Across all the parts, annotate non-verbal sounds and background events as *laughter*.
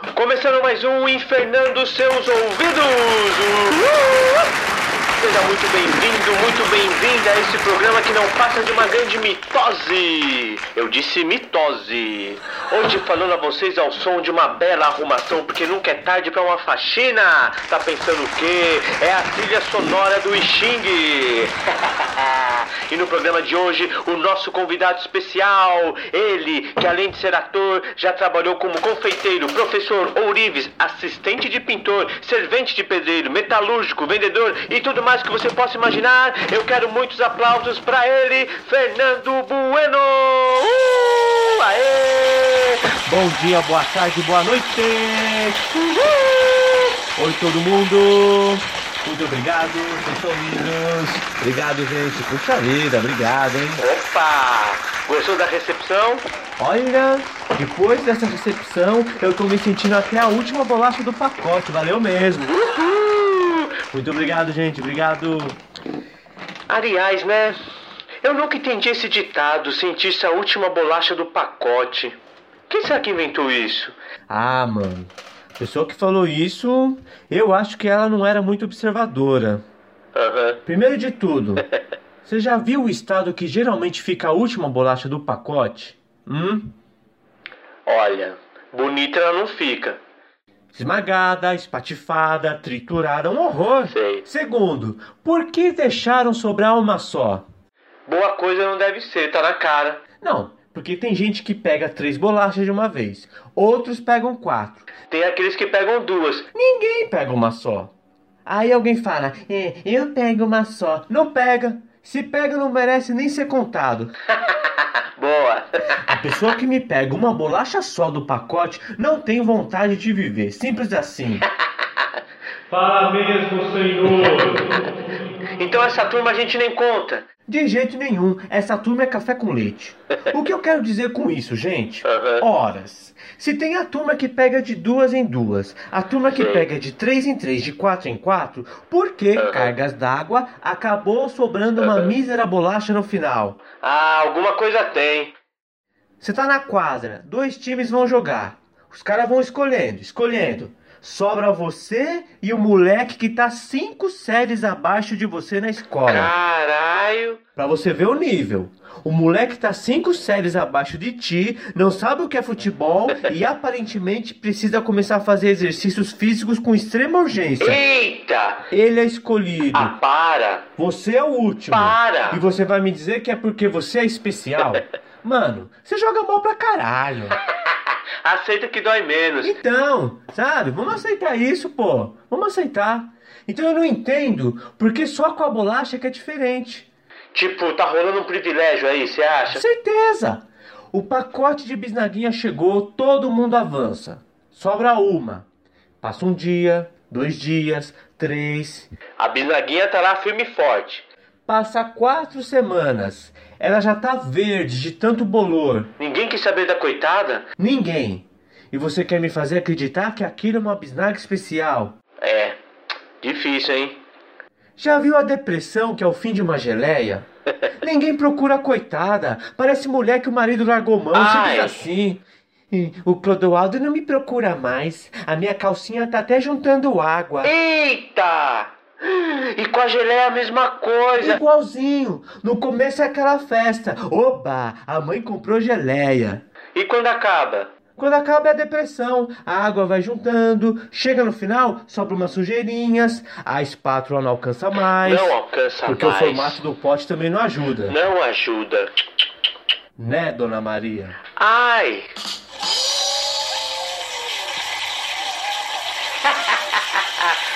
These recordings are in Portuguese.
Começando mais um Infernando Seus Ouvidos! Seja muito bem-vindo, muito bem-vinda a esse programa que não passa de uma grande mitose. Eu disse mitose. Hoje falando a vocês ao som de uma bela arrumação, porque nunca é tarde para uma faxina. Tá pensando o quê? É a trilha sonora do Xing. *laughs* e no programa de hoje, o nosso convidado especial, ele que além de ser ator, já trabalhou como confeiteiro, professor, ourives, assistente de pintor, servente de pedreiro, metalúrgico, vendedor e tudo mais que você possa imaginar. Eu quero muitos aplausos para ele, Fernando Bueno. Uh, aê! Bom dia, boa tarde, boa noite. Uhul! Oi todo mundo. Muito obrigado, pessoal lindos. Obrigado, gente. Puxa vida, obrigado, hein? Opa! Gostou da recepção? Olha, depois dessa recepção, eu tô me sentindo até a última bolacha do pacote. Valeu mesmo. Muito obrigado, gente. Obrigado. Aliás, né? Eu nunca entendi esse ditado, sentir-se a última bolacha do pacote. Quem será que inventou isso? Ah, mano. Pessoa que falou isso, eu acho que ela não era muito observadora. Aham. Primeiro de tudo, *laughs* você já viu o estado que geralmente fica a última bolacha do pacote? Hum? Olha, bonita ela não fica. Esmagada, espatifada, triturada, um horror. Sei. Segundo, por que deixaram sobrar uma só? Boa coisa não deve ser, tá na cara. Não, porque tem gente que pega três bolachas de uma vez, outros pegam quatro. Tem aqueles que pegam duas. Ninguém pega uma só. Aí alguém fala, é, eu pego uma só. Não pega. Se pega, não merece nem ser contado. *laughs* Boa. A pessoa que me pega uma bolacha só do pacote não tem vontade de viver. Simples assim. *laughs* Fala mesmo, Senhor. Então essa turma a gente nem conta. De jeito nenhum, essa turma é café com leite. *laughs* O que eu quero dizer com isso, gente? Horas. Se tem a turma que pega de duas em duas, a turma que Sim. pega de três em três, de quatro em quatro, por que cargas d'água acabou sobrando uma mísera bolacha no final? Ah, alguma coisa tem. Você tá na quadra, dois times vão jogar. Os caras vão escolhendo, escolhendo. Sobra você e o moleque que tá cinco séries abaixo de você na escola. Caralho. Pra você ver o nível. O moleque tá cinco séries abaixo de ti, não sabe o que é futebol e *laughs* aparentemente precisa começar a fazer exercícios físicos com extrema urgência. Eita! Ele é escolhido. Ah, para! Você é o último. Para! E você vai me dizer que é porque você é especial? *laughs* Mano, você joga mal pra caralho. *laughs* Aceita que dói menos. Então, sabe? Vamos aceitar isso, pô. Vamos aceitar. Então eu não entendo porque só com a bolacha que é diferente. Tipo, tá rolando um privilégio aí, você acha? Certeza! O pacote de bisnaguinha chegou, todo mundo avança. Sobra uma. Passa um dia, dois dias, três. A bisnaguinha tá lá firme e forte. Passa quatro semanas. Ela já tá verde de tanto bolor. Ninguém quis saber da coitada? Ninguém. E você quer me fazer acreditar que aquilo é uma bisnaga especial? É. Difícil, hein? Já viu a depressão que é o fim de uma geleia? *laughs* Ninguém procura a coitada. Parece mulher que o marido largou mão, Ai. simples assim. E O Clodoaldo não me procura mais. A minha calcinha tá até juntando água. Eita! E com a geleia a mesma coisa. Igualzinho. No começo é aquela festa. Oba, a mãe comprou geleia. E quando acaba? Quando acaba é a depressão, a água vai juntando, chega no final, sobra umas sujeirinhas, a espátula não alcança mais. Não alcança porque mais. o formato do pote também não ajuda. Não ajuda. Né, dona Maria? Ai!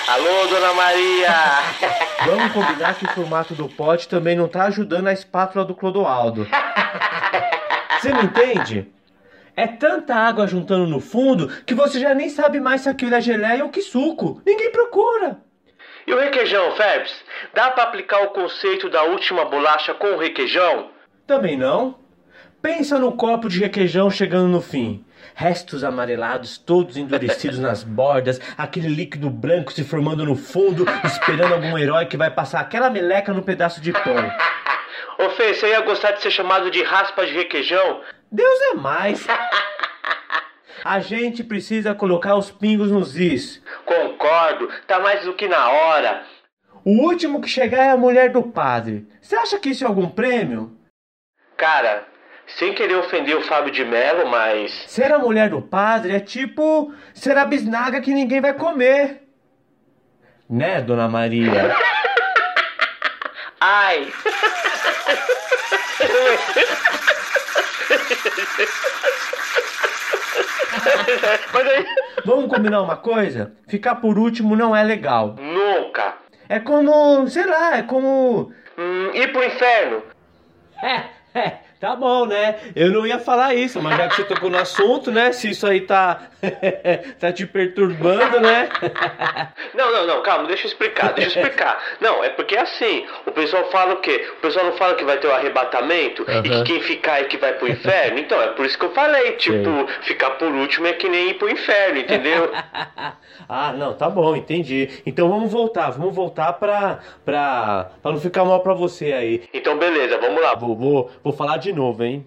Alô, dona Maria! *laughs* Vamos combinar que o formato do pote também não tá ajudando a espátula do Clodoaldo. Você não entende? É tanta água juntando no fundo que você já nem sabe mais se aquilo é geleia ou que suco. Ninguém procura. E o requeijão, Febs? Dá pra aplicar o conceito da última bolacha com o requeijão? Também não. Pensa no copo de requeijão chegando no fim. Restos amarelados, todos endurecidos nas bordas, aquele líquido branco se formando no fundo, esperando algum herói que vai passar aquela meleca no pedaço de pão. Ô Fê, você ia gostar de ser chamado de raspa de requeijão? Deus é mais. *laughs* A gente precisa colocar os pingos nos is. Concordo, tá mais do que na hora. O último que chegar é a mulher do padre. Você acha que isso é algum prêmio? Cara, sem querer ofender o Fábio de Mello, mas. Ser a mulher do padre é tipo ser a bisnaga que ninguém vai comer. Né, dona Maria? *laughs* Ai! *laughs* Mas aí. Vamos combinar uma coisa? Ficar por último não é legal. Nunca! É como, sei lá, é como. Hum, ir pro inferno! É, é, tá bom, né? Eu não ia falar isso, mas já que você tocou no assunto, né? Se isso aí tá. *laughs* tá te perturbando, né? *laughs* Não, não, não, calma, deixa eu explicar, deixa eu explicar. Não, é porque é assim, o pessoal fala o quê? O pessoal não fala que vai ter o arrebatamento e que quem ficar é que vai pro inferno? Então, é por isso que eu falei, tipo, ficar por último é que nem ir pro inferno, entendeu? *laughs* ah, não, tá bom, entendi. Então vamos voltar, vamos voltar pra. pra. pra não ficar mal pra você aí. Então, beleza, vamos lá. Vou, vou, vou falar de novo, hein?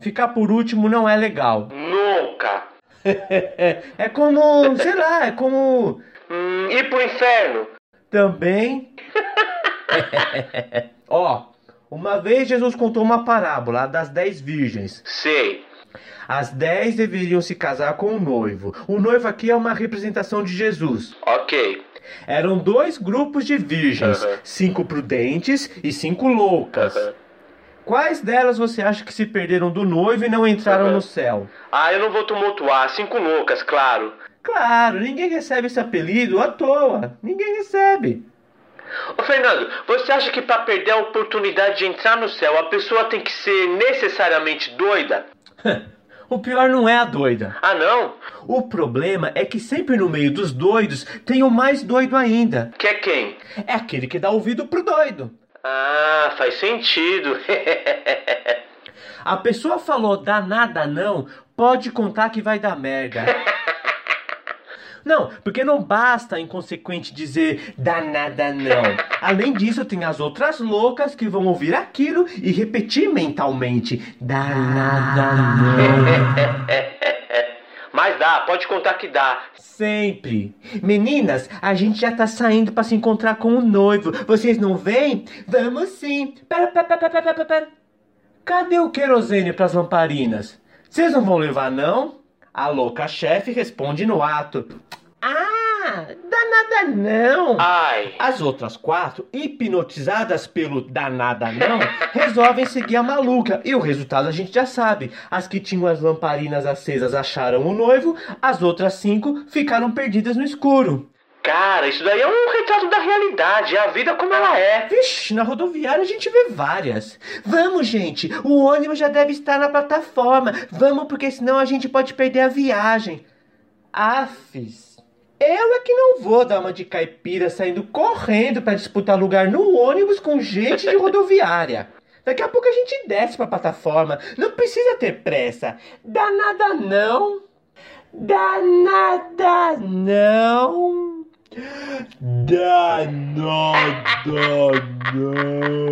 Ficar por último não é legal. Nunca! *laughs* é como, sei lá, é como. Hum, ir pro inferno? Também. *laughs* Ó, uma vez Jesus contou uma parábola a das dez virgens. Sei. As dez deveriam se casar com o noivo. O noivo aqui é uma representação de Jesus. Ok. Eram dois grupos de virgens, Aham. cinco prudentes e cinco loucas. Aham. Quais delas você acha que se perderam do noivo e não entraram no céu? Ah, eu não vou tumultuar, cinco loucas, claro. Claro, ninguém recebe esse apelido à toa. Ninguém recebe. Ô Fernando, você acha que pra perder a oportunidade de entrar no céu, a pessoa tem que ser necessariamente doida? *laughs* o pior não é a doida. Ah, não? O problema é que sempre no meio dos doidos tem o mais doido ainda. Que é quem? É aquele que dá ouvido pro doido. Ah, faz sentido. A pessoa falou dá nada não, pode contar que vai dar merda. *laughs* Não, porque não basta inconsequente dizer dá nada não. Além disso, tem as outras loucas que vão ouvir aquilo e repetir mentalmente dá nada não. *laughs* Mas dá, pode contar que dá. Sempre. Meninas, a gente já tá saindo pra se encontrar com o noivo. Vocês não vêm? Vamos sim. Pera, pera, pera, pera, pera, pera. Cadê o querosene pras lamparinas? Vocês não vão levar, não? A louca chefe responde no ato. Ah, dá nada não. Ai. As outras quatro, hipnotizadas pelo danada não, resolvem seguir a maluca. E o resultado a gente já sabe. As que tinham as lamparinas acesas acharam o noivo, as outras cinco ficaram perdidas no escuro. Cara, isso daí é um retrato da realidade, é a vida como ela é. Vixe, na rodoviária a gente vê várias. Vamos, gente, o ônibus já deve estar na plataforma. Vamos, porque senão a gente pode perder a viagem. Afis. Eu é que não vou dar uma de caipira saindo correndo para disputar lugar no ônibus com gente de rodoviária. Daqui a pouco a gente desce pra plataforma. Não precisa ter pressa. Dá nada não. Dá nada não. Dá nada não.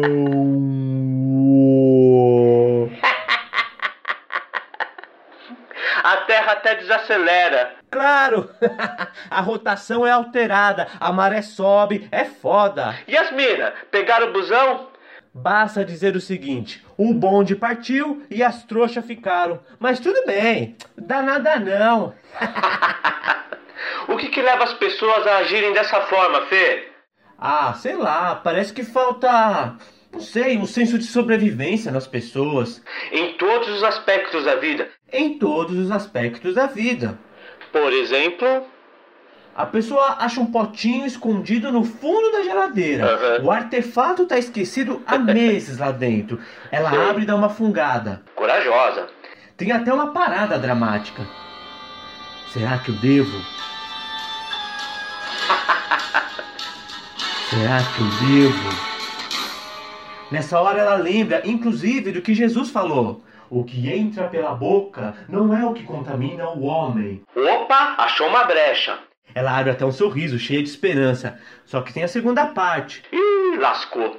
A Terra até desacelera. Claro, *laughs* a rotação é alterada, a maré sobe, é foda. E as minas, pegaram o busão? Basta dizer o seguinte: o bonde partiu e as trouxas ficaram. Mas tudo bem, dá nada não. *laughs* O que que leva as pessoas a agirem dessa forma, Fê? Ah, sei lá, parece que falta, não sei, um senso de sobrevivência nas pessoas. Em todos os aspectos da vida. Em todos os aspectos da vida. Por exemplo, A pessoa acha um potinho escondido no fundo da geladeira. Aham. O artefato tá esquecido há *laughs* meses lá dentro. Ela Sei. abre e dá uma fungada. corajosa. Tem até uma parada dramática. Será que eu devo? *laughs* Será que eu devo? Nessa hora ela lembra, inclusive, do que Jesus falou. O que entra pela boca não é o que contamina o homem. Opa, achou uma brecha. Ela abre até um sorriso, cheia de esperança. Só que tem a segunda parte. Ih, lascou.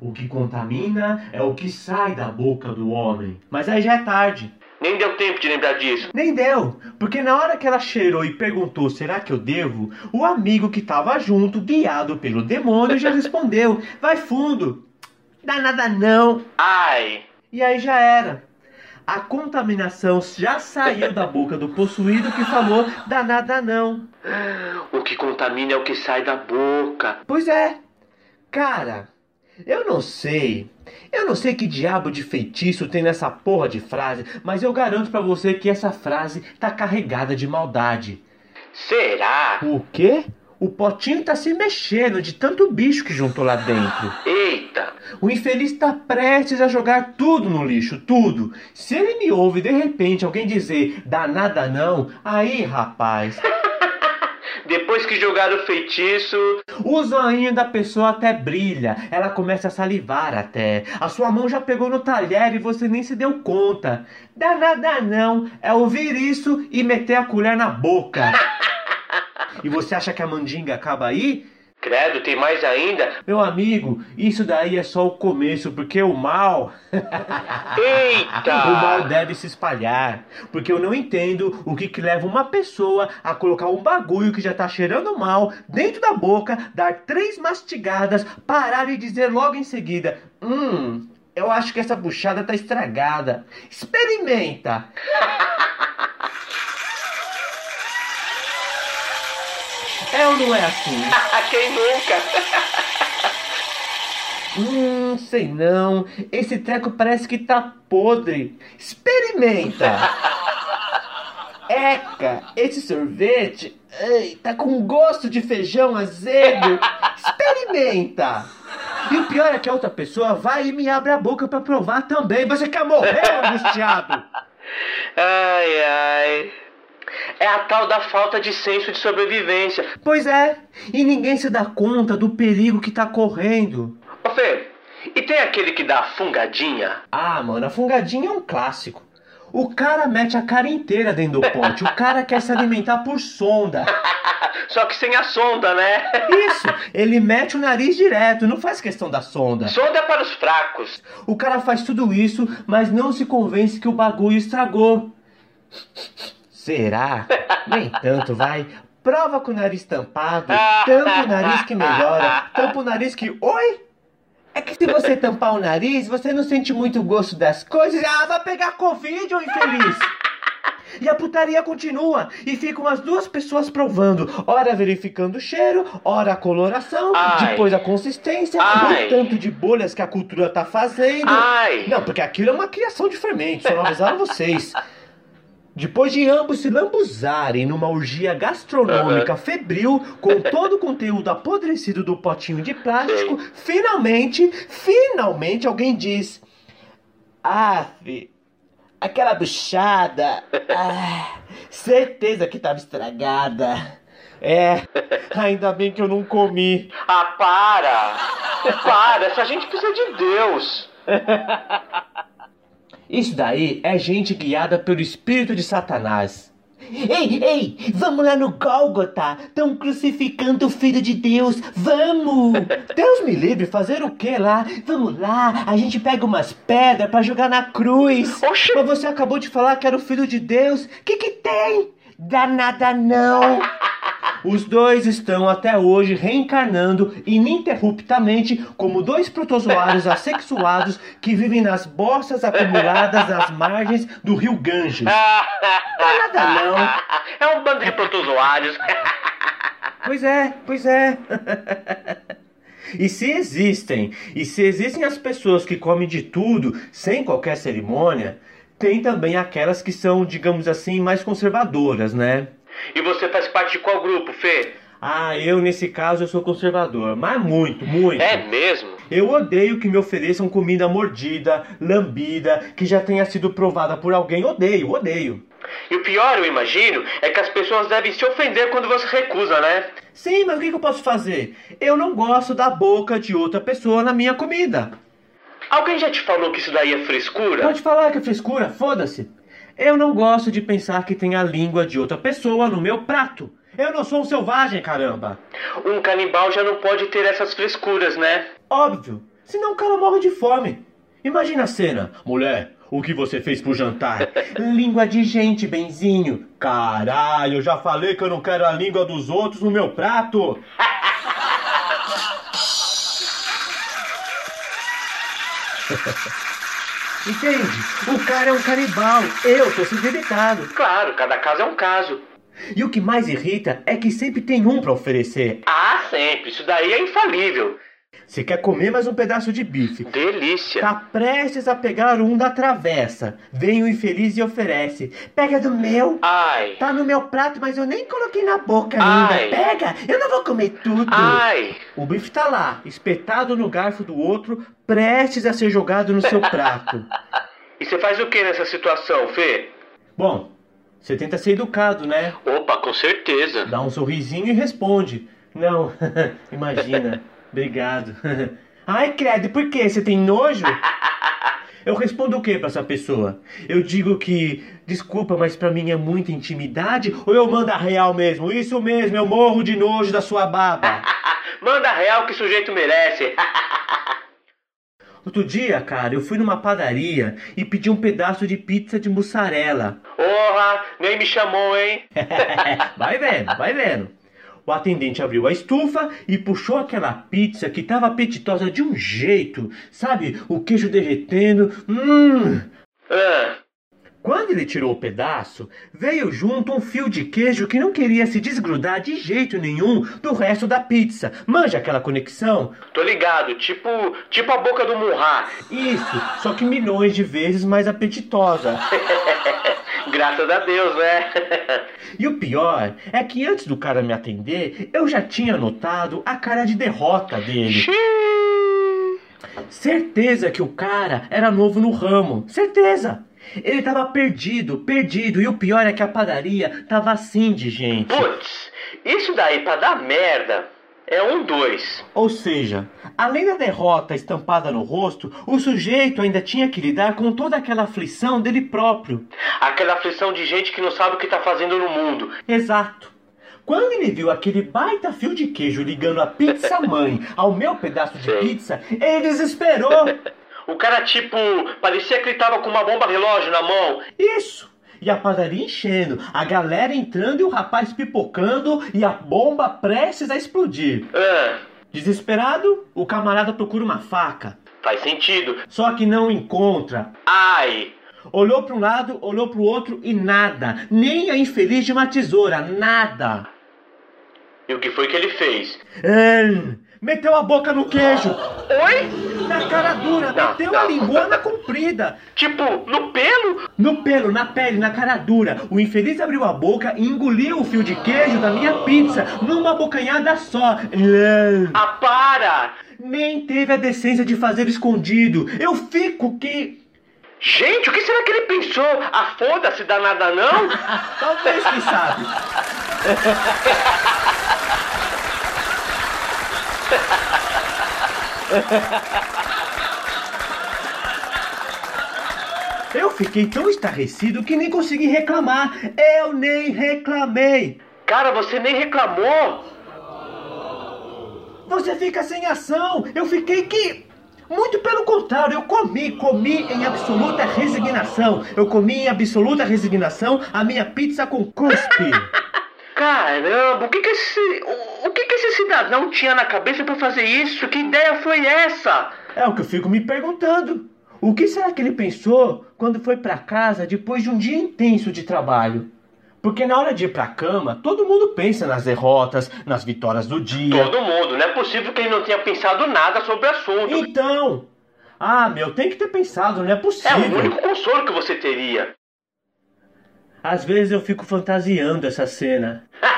O que contamina é o que sai da boca do homem. Mas aí já é tarde. Nem deu tempo de lembrar disso. Nem deu, porque na hora que ela cheirou e perguntou será que eu devo, o amigo que tava junto, guiado pelo demônio, já respondeu: vai fundo. Dá nada não. Ai. E aí já era. A contaminação já saiu da boca do possuído que falou: dá nada não. O que contamina é o que sai da boca. Pois é. Cara, eu não sei. Eu não sei que diabo de feitiço tem nessa porra de frase, mas eu garanto pra você que essa frase tá carregada de maldade. Será? O quê? O potinho tá se mexendo de tanto bicho que juntou lá dentro. Eita! O infeliz tá prestes a jogar tudo no lixo, tudo. Se ele me ouve de repente alguém dizer dá nada não, aí rapaz. *laughs* Depois que jogar o feitiço. O zoinho da pessoa até brilha, ela começa a salivar até. A sua mão já pegou no talher e você nem se deu conta. Dá nada não, é ouvir isso e meter a colher na boca. *laughs* E você acha que a mandinga acaba aí? Credo, tem mais ainda? Meu amigo, isso daí é só o começo, porque o mal. *laughs* Eita! o mal deve se espalhar. Porque eu não entendo o que, que leva uma pessoa a colocar um bagulho que já tá cheirando mal dentro da boca, dar três mastigadas, parar e dizer logo em seguida: Hum, eu acho que essa buchada tá estragada. Experimenta! *laughs* É ou não é assim? Quem nunca? Hum, sei não. Esse treco parece que tá podre. Experimenta! Eca, esse sorvete ai, tá com gosto de feijão azedo. Experimenta! E o pior é que a outra pessoa vai e me abre a boca pra provar também. Você quer morrer, angustiado? Ai, ai. É a tal da falta de senso de sobrevivência. Pois é, e ninguém se dá conta do perigo que tá correndo. Ô Fê, e tem aquele que dá a fungadinha? Ah, mano, a fungadinha é um clássico. O cara mete a cara inteira dentro do pote. O cara quer se alimentar por sonda. *laughs* Só que sem a sonda, né? Isso, ele mete o nariz direto, não faz questão da sonda. Sonda é para os fracos. O cara faz tudo isso, mas não se convence que o bagulho estragou. Será? Nem tanto, vai. Prova com o nariz tampado. Tampa o nariz que melhora. Tampa o nariz que. Oi? É que se você tampar o nariz, você não sente muito gosto das coisas. Ah, vai pegar Covid, ô infeliz! E a putaria continua. E ficam as duas pessoas provando. Ora verificando o cheiro, ora a coloração, Ai. depois a consistência, Ai. o tanto de bolhas que a cultura tá fazendo. Ai! Não, porque aquilo é uma criação de fermento, só não avisaram vocês. Depois de ambos se lambuzarem numa orgia gastronômica febril, com *laughs* todo o conteúdo apodrecido do potinho de plástico, finalmente, finalmente alguém diz: Ah, fi, aquela buchada, ah, certeza que tava estragada. É, *laughs* ainda bem que eu não comi. Ah, para! Para, essa gente precisa de Deus. *laughs* Isso daí é gente guiada pelo espírito de Satanás. Ei, ei, vamos lá no Gólgota. Estão crucificando o Filho de Deus. Vamos! *laughs* Deus me livre, fazer o que lá? Vamos lá, a gente pega umas pedras pra jogar na cruz. Oxi. Mas você acabou de falar que era o Filho de Deus. Que que tem? Dá nada não. *laughs* Os dois estão até hoje reencarnando ininterruptamente como dois protozoários *laughs* assexuados que vivem nas bossas acumuladas às margens do rio Ganges. *laughs* nada não. É um bando de protozoários. *laughs* Pois é, pois é. E se existem, e se existem as pessoas que comem de tudo sem qualquer cerimônia, tem também aquelas que são, digamos assim, mais conservadoras, né? E você faz parte de qual grupo, Fê? Ah, eu nesse caso eu sou conservador, mas muito, muito. É mesmo? Eu odeio que me ofereçam comida mordida, lambida, que já tenha sido provada por alguém. Odeio, odeio. E o pior, eu imagino, é que as pessoas devem se ofender quando você recusa, né? Sim, mas o que eu posso fazer? Eu não gosto da boca de outra pessoa na minha comida. Alguém já te falou que isso daí é frescura? Pode falar que é frescura, foda-se. Eu não gosto de pensar que tem a língua de outra pessoa no meu prato. Eu não sou um selvagem, caramba. Um canibal já não pode ter essas frescuras, né? Óbvio, senão o cara morre de fome. Imagina a cena. Mulher, O que você fez pro jantar? *laughs* língua de gente, benzinho. Caralho, eu já falei que eu não quero a língua dos outros no meu prato. *laughs* Entende? O cara é um canibal. Eu tô sendo. Claro, cada caso é um caso. E o que mais irrita é que sempre tem um pra oferecer. Ah, sempre. Isso daí é infalível. Você quer comer mais um pedaço de bife? Delícia. Tá prestes a pegar um da travessa. Vem o infeliz e oferece. Pega do meu. Ai. Tá no meu prato, mas eu nem coloquei na boca Ai. ainda. Pega! Eu não vou comer tudo. Ai. O bife tá lá, espetado no garfo do outro, prestes a ser jogado no seu prato. *laughs* E você faz o que nessa situação, Fê? Bom, você tenta ser educado, né? Opa, com certeza. Dá um sorrisinho e responde. Não, *laughs* imagina. Obrigado. *laughs* Ai, credo, por quê? Você tem nojo? *laughs* Eu respondo o que pra essa pessoa? Eu digo que, desculpa, mas pra mim é muita intimidade? Ou eu mando a real mesmo? Isso mesmo, eu morro de nojo da sua baba. *laughs* Manda real que o sujeito merece. Outro dia, cara, eu fui numa padaria e pedi um pedaço de pizza de mussarela. Porra, nem me chamou, hein? vai vendo, vai vendo. O atendente abriu a estufa e puxou aquela pizza que estava apetitosa de um jeito, sabe? O queijo derretendo. Hum! Ah, Quando ele tirou o pedaço, veio junto um fio de queijo que não queria se desgrudar de jeito nenhum do resto da pizza. Manja aquela conexão? tô ligado. Tipo, tipo a boca do Murra. Isso, só que milhões de vezes mais apetitosa. *laughs* Graças a Deus, né? E o pior é que antes do cara me atender, eu já tinha notado a cara de derrota dele. Certeza que o cara era novo no ramo. Certeza. Ele tava perdido, perdido. E o pior é que a padaria tava assim de gente. Putz, isso daí pra dar merda é um dois. Ou seja, além da derrota estampada no rosto, o sujeito ainda tinha que lidar com toda aquela aflição dele próprio. Aquela aflição de gente que não sabe o que tá fazendo no mundo. Exato. Quando ele viu aquele baita fio de queijo ligando a pizza *laughs* mãe ao meu pedaço de pizza, ele desesperou. *laughs* O cara, tipo, parecia que ele tava com uma bomba relógio na mão. Isso! E a padaria enchendo, a galera entrando e o rapaz pipocando e a bomba prestes a explodir. Ah, Desesperado, o camarada procura uma faca. faz sentido. Só que não encontra. Ai, Olhou para um lado, olhou para o outro e nada. Nem a infeliz de uma tesoura, nada. e o que foi que ele fez? Ahn, meteu a boca no queijo. Oi? Na cara dura, Não, meteu não. a linguana comprida. Tipo, no pelo? No pelo, na pele, na cara dura. O infeliz abriu a boca e engoliu o fio de queijo da minha pizza numa bocanhada só. Ah, para! Nem teve a decência de fazer escondido. Eu fico que. Gente, o que será que ele pensou? Ah, foda-se, danada não? *laughs* Talvez, quem sabe. *laughs* *laughs* Eu fiquei tão estarrecido que nem consegui reclamar. Eu nem reclamei. Cara, você nem reclamou. Você fica sem ação. Eu fiquei que. Muito pelo contrário, eu comi, comi em absoluta resignação. Eu comi em absoluta resignação a minha pizza com cuspe. *laughs* Caramba, o que que esse, esse cidadão tinha na cabeça pra fazer isso? Que ideia foi essa? É o que eu fico me perguntando. O que será que ele pensou quando foi pra casa depois de um dia intenso de trabalho? Porque na hora de ir pra cama, todo mundo pensa nas derrotas, nas vitórias do dia. Todo mundo, não é possível que ele não tenha pensado nada sobre o assunto. Então, ah, meu, tem que ter pensado, não é É o possível. único consolo que você teria. Às vezes eu fico fantasiando essa cena. *laughs*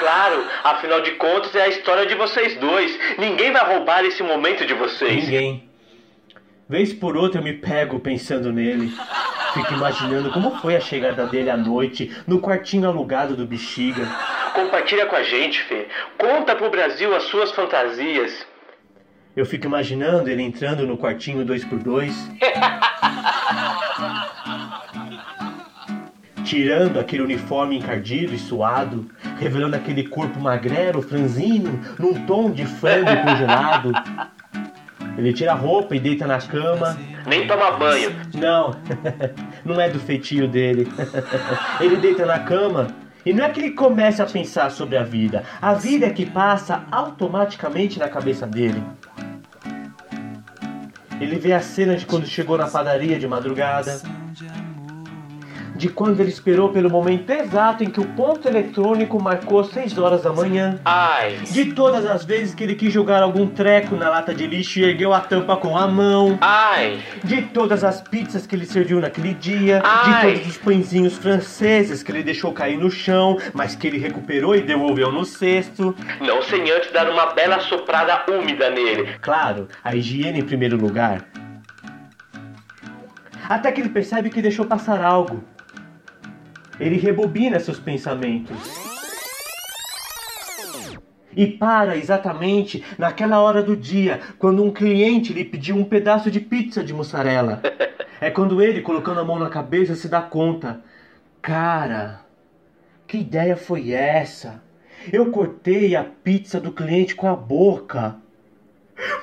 claro, afinal de contas é a história de vocês dois. Ninguém vai roubar esse momento de vocês. Ninguém. Vez por outra eu me pego pensando nele. Fico imaginando como foi a chegada dele à noite no quartinho alugado do Bexiga. Compartilha com a gente, Fê. Conta pro Brasil as suas fantasias. Eu fico imaginando ele entrando no quartinho 2x2. *laughs* tirando aquele uniforme encardido e suado, revelando aquele corpo magrelo, franzino, num tom de frango congelado. Ele tira a roupa e deita na cama, nem toma banho. Não, *laughs* não é do feitio dele. *laughs* Ele deita na cama e não é que ele comece a pensar sobre a vida. A vida é que passa automaticamente na cabeça dele. Ele vê a cena de quando chegou na padaria de madrugada de quando ele esperou pelo momento exato em que o ponto eletrônico marcou 6 horas da manhã. Ai, De todas as vezes que ele quis jogar algum treco na lata de lixo e ergueu a tampa com a mão. ai, De todas as pizzas que ele serviu naquele dia. Ai. De todos os pãezinhos franceses que ele deixou cair no chão, mas que ele recuperou e devolveu no cesto. não sem antes dar uma bela soprada úmida nele. Claro, a higiene em primeiro lugar. Até que ele percebe que deixou passar algo. Ele rebobina seus pensamentos. E para exatamente naquela hora do dia, quando um cliente lhe pediu um pedaço de pizza de mussarela. *laughs* É quando ele, colocando a mão na cabeça, se dá conta. Cara, que ideia foi essa? Eu cortei a pizza do cliente com a boca.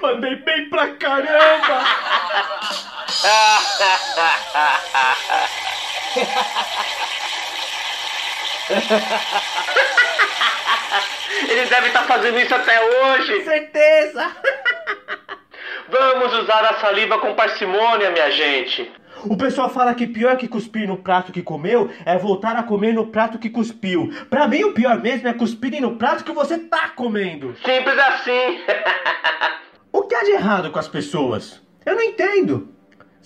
Mandei bem pra caramba! *laughs* *laughs* Ele deve estar fazendo isso até hoje. Certeza! *laughs* Vamos usar a saliva com parcimônia, minha gente. O pessoal fala que pior que cuspir no prato que comeu é voltar a comer no prato que cuspiu. Pra mim, o pior mesmo é cuspirem no prato que você tá comendo. Simples assim. *laughs* O que há de errado com as pessoas? Eu não entendo.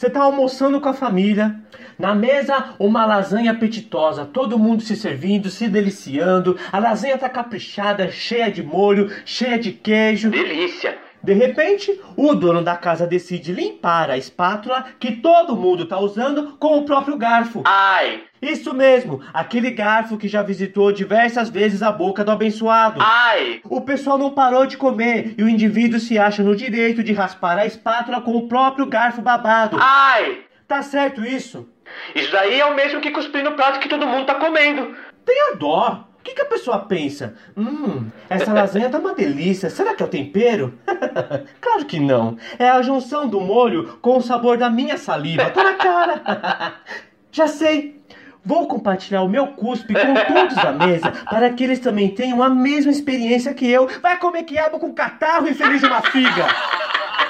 Você tá almoçando com a família, na mesa uma lasanha apetitosa, todo mundo se servindo, se deliciando, a lasanha tá caprichada, cheia de molho, cheia de queijo. Delícia. De repente, o dono da casa decide limpar a espátula que todo mundo tá usando com o próprio garfo. Ai, Isso mesmo, aquele garfo que já visitou diversas vezes a boca do abençoado. ai. O pessoal não parou de comer e o indivíduo se acha no direito de raspar a espátula com o próprio garfo babado. Ai. Tá certo isso? Isso daí é o mesmo que cuspir no prato que todo mundo tá comendo. Tenha dó. O que, que a pessoa pensa? Hum, essa lasanha tá uma delícia. Será que é o tempero? *laughs* claro que não. É a junção do molho com o sabor da minha saliva. Tá na cara. *laughs* Já sei. Vou compartilhar o meu cuspe com todos da mesa para que eles também tenham a mesma experiência que eu. Vai comer quiabo com catarro e feliz de uma figa.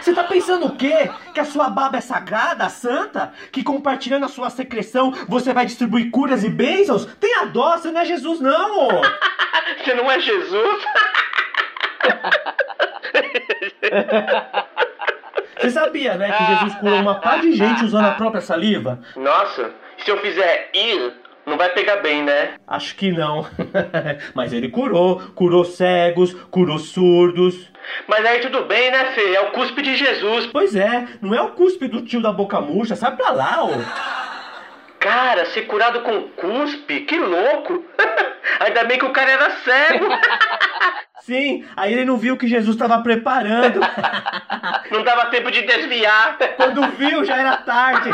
Você tá pensando o quê? Que a sua baba é sagrada, santa? Que compartilhando a sua secreção você vai distribuir curas e bênçãos? Tenha dó, você não é Jesus não! *laughs* Você não é Jesus? Você sabia, né, que Jesus curou uma par de gente usando a própria saliva? Nossa, se eu fizer ir, não vai pegar bem, né? Acho que não. *laughs* Mas ele curou, curou cegos, curou surdos. Mas aí tudo bem, né, Fê? É o cuspe de Jesus. Pois é, não é o cuspe do tio da boca murcha, sai pra lá, ô. Cara, ser curado com cuspe? Que louco! *laughs* Ainda bem que o cara era cego. *laughs* Sim, aí ele não viu que Jesus estava preparando. Não dava tempo de desviar. Quando viu, já era tarde.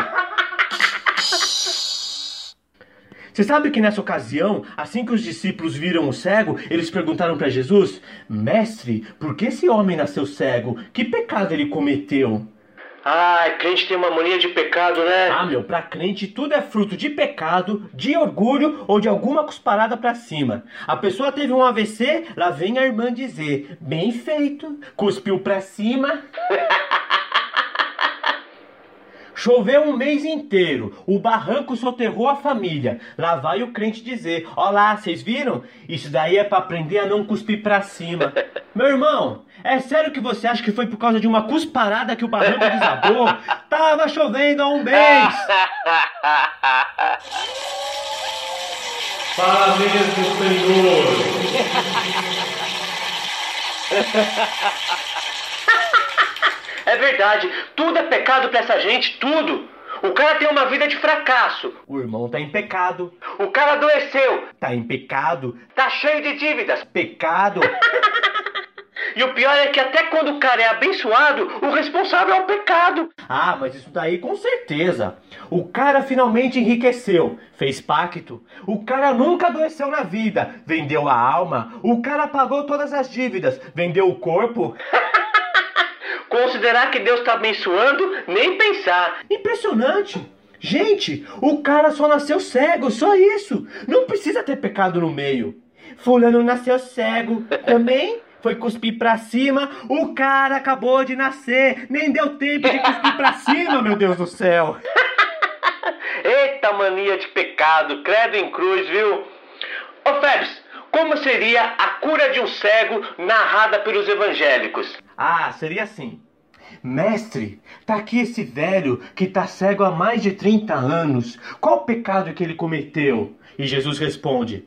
Você sabe que nessa ocasião, assim que os discípulos viram o cego, eles perguntaram para Jesus: Mestre, por que esse homem nasceu cego? Que pecado ele cometeu? Ai, crente tem uma mania de pecado, né? Ah, meu, pra crente tudo é fruto de pecado, de orgulho ou de alguma cusparada pra cima. A pessoa teve um AVC, lá vem a irmã dizer: Bem feito, cuspiu pra cima. *laughs* Choveu um mês inteiro, o barranco soterrou a família. Lá vai o crente dizer: Olá, vocês viram? Isso daí é pra aprender a não cuspir pra cima. *laughs* Meu irmão, é sério que você acha que foi por causa de uma cusparada que o barranco desabou? *laughs* Tava chovendo há um mês. *laughs* Mesmo, Senhor. É verdade, tudo é pecado pra essa gente, tudo. O cara tem uma vida de fracasso. O irmão tá em pecado. O cara adoeceu, Tá em pecado. tá cheio de dívidas. Pecado. *laughs* E o pior é que até quando o cara é abençoado, o responsável é o pecado. Ah, mas isso daí com certeza. O cara finalmente enriqueceu, fez pacto. O cara nunca adoeceu na vida, vendeu a alma. O cara pagou todas as dívidas, vendeu o corpo. *laughs* Considerar que Deus está abençoando, nem pensar. Impressionante! Gente, o cara só nasceu cego, só isso. Não precisa ter pecado no meio. Fulano nasceu cego também. Foi cuspir pra cima, o cara acabou de nascer, nem deu tempo de cuspir pra *laughs* cima, meu Deus do céu. Eita mania de pecado, credo em cruz, viu? Ô Febs, como seria a cura de um cego narrada pelos evangélicos? Ah, seria assim. Mestre, tá aqui esse velho que tá cego há mais de 30 anos. Qual o pecado que ele cometeu? E Jesus responde: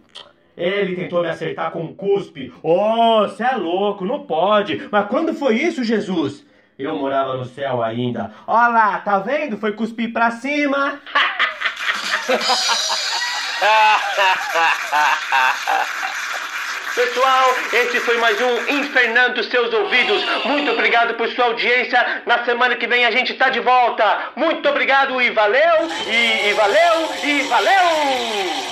Ele tentou me acertar com um cuspe. Oh, você é louco, não pode. Mas quando foi isso, Jesus? Eu morava no céu ainda. Olha lá, tá vendo? Foi cuspir pra cima. *laughs* Pessoal, esse foi mais um Infernando Seus Ouvidos. Muito obrigado por sua audiência. Na semana que vem a gente tá de volta. Muito obrigado e valeu, e, e valeu, e valeu!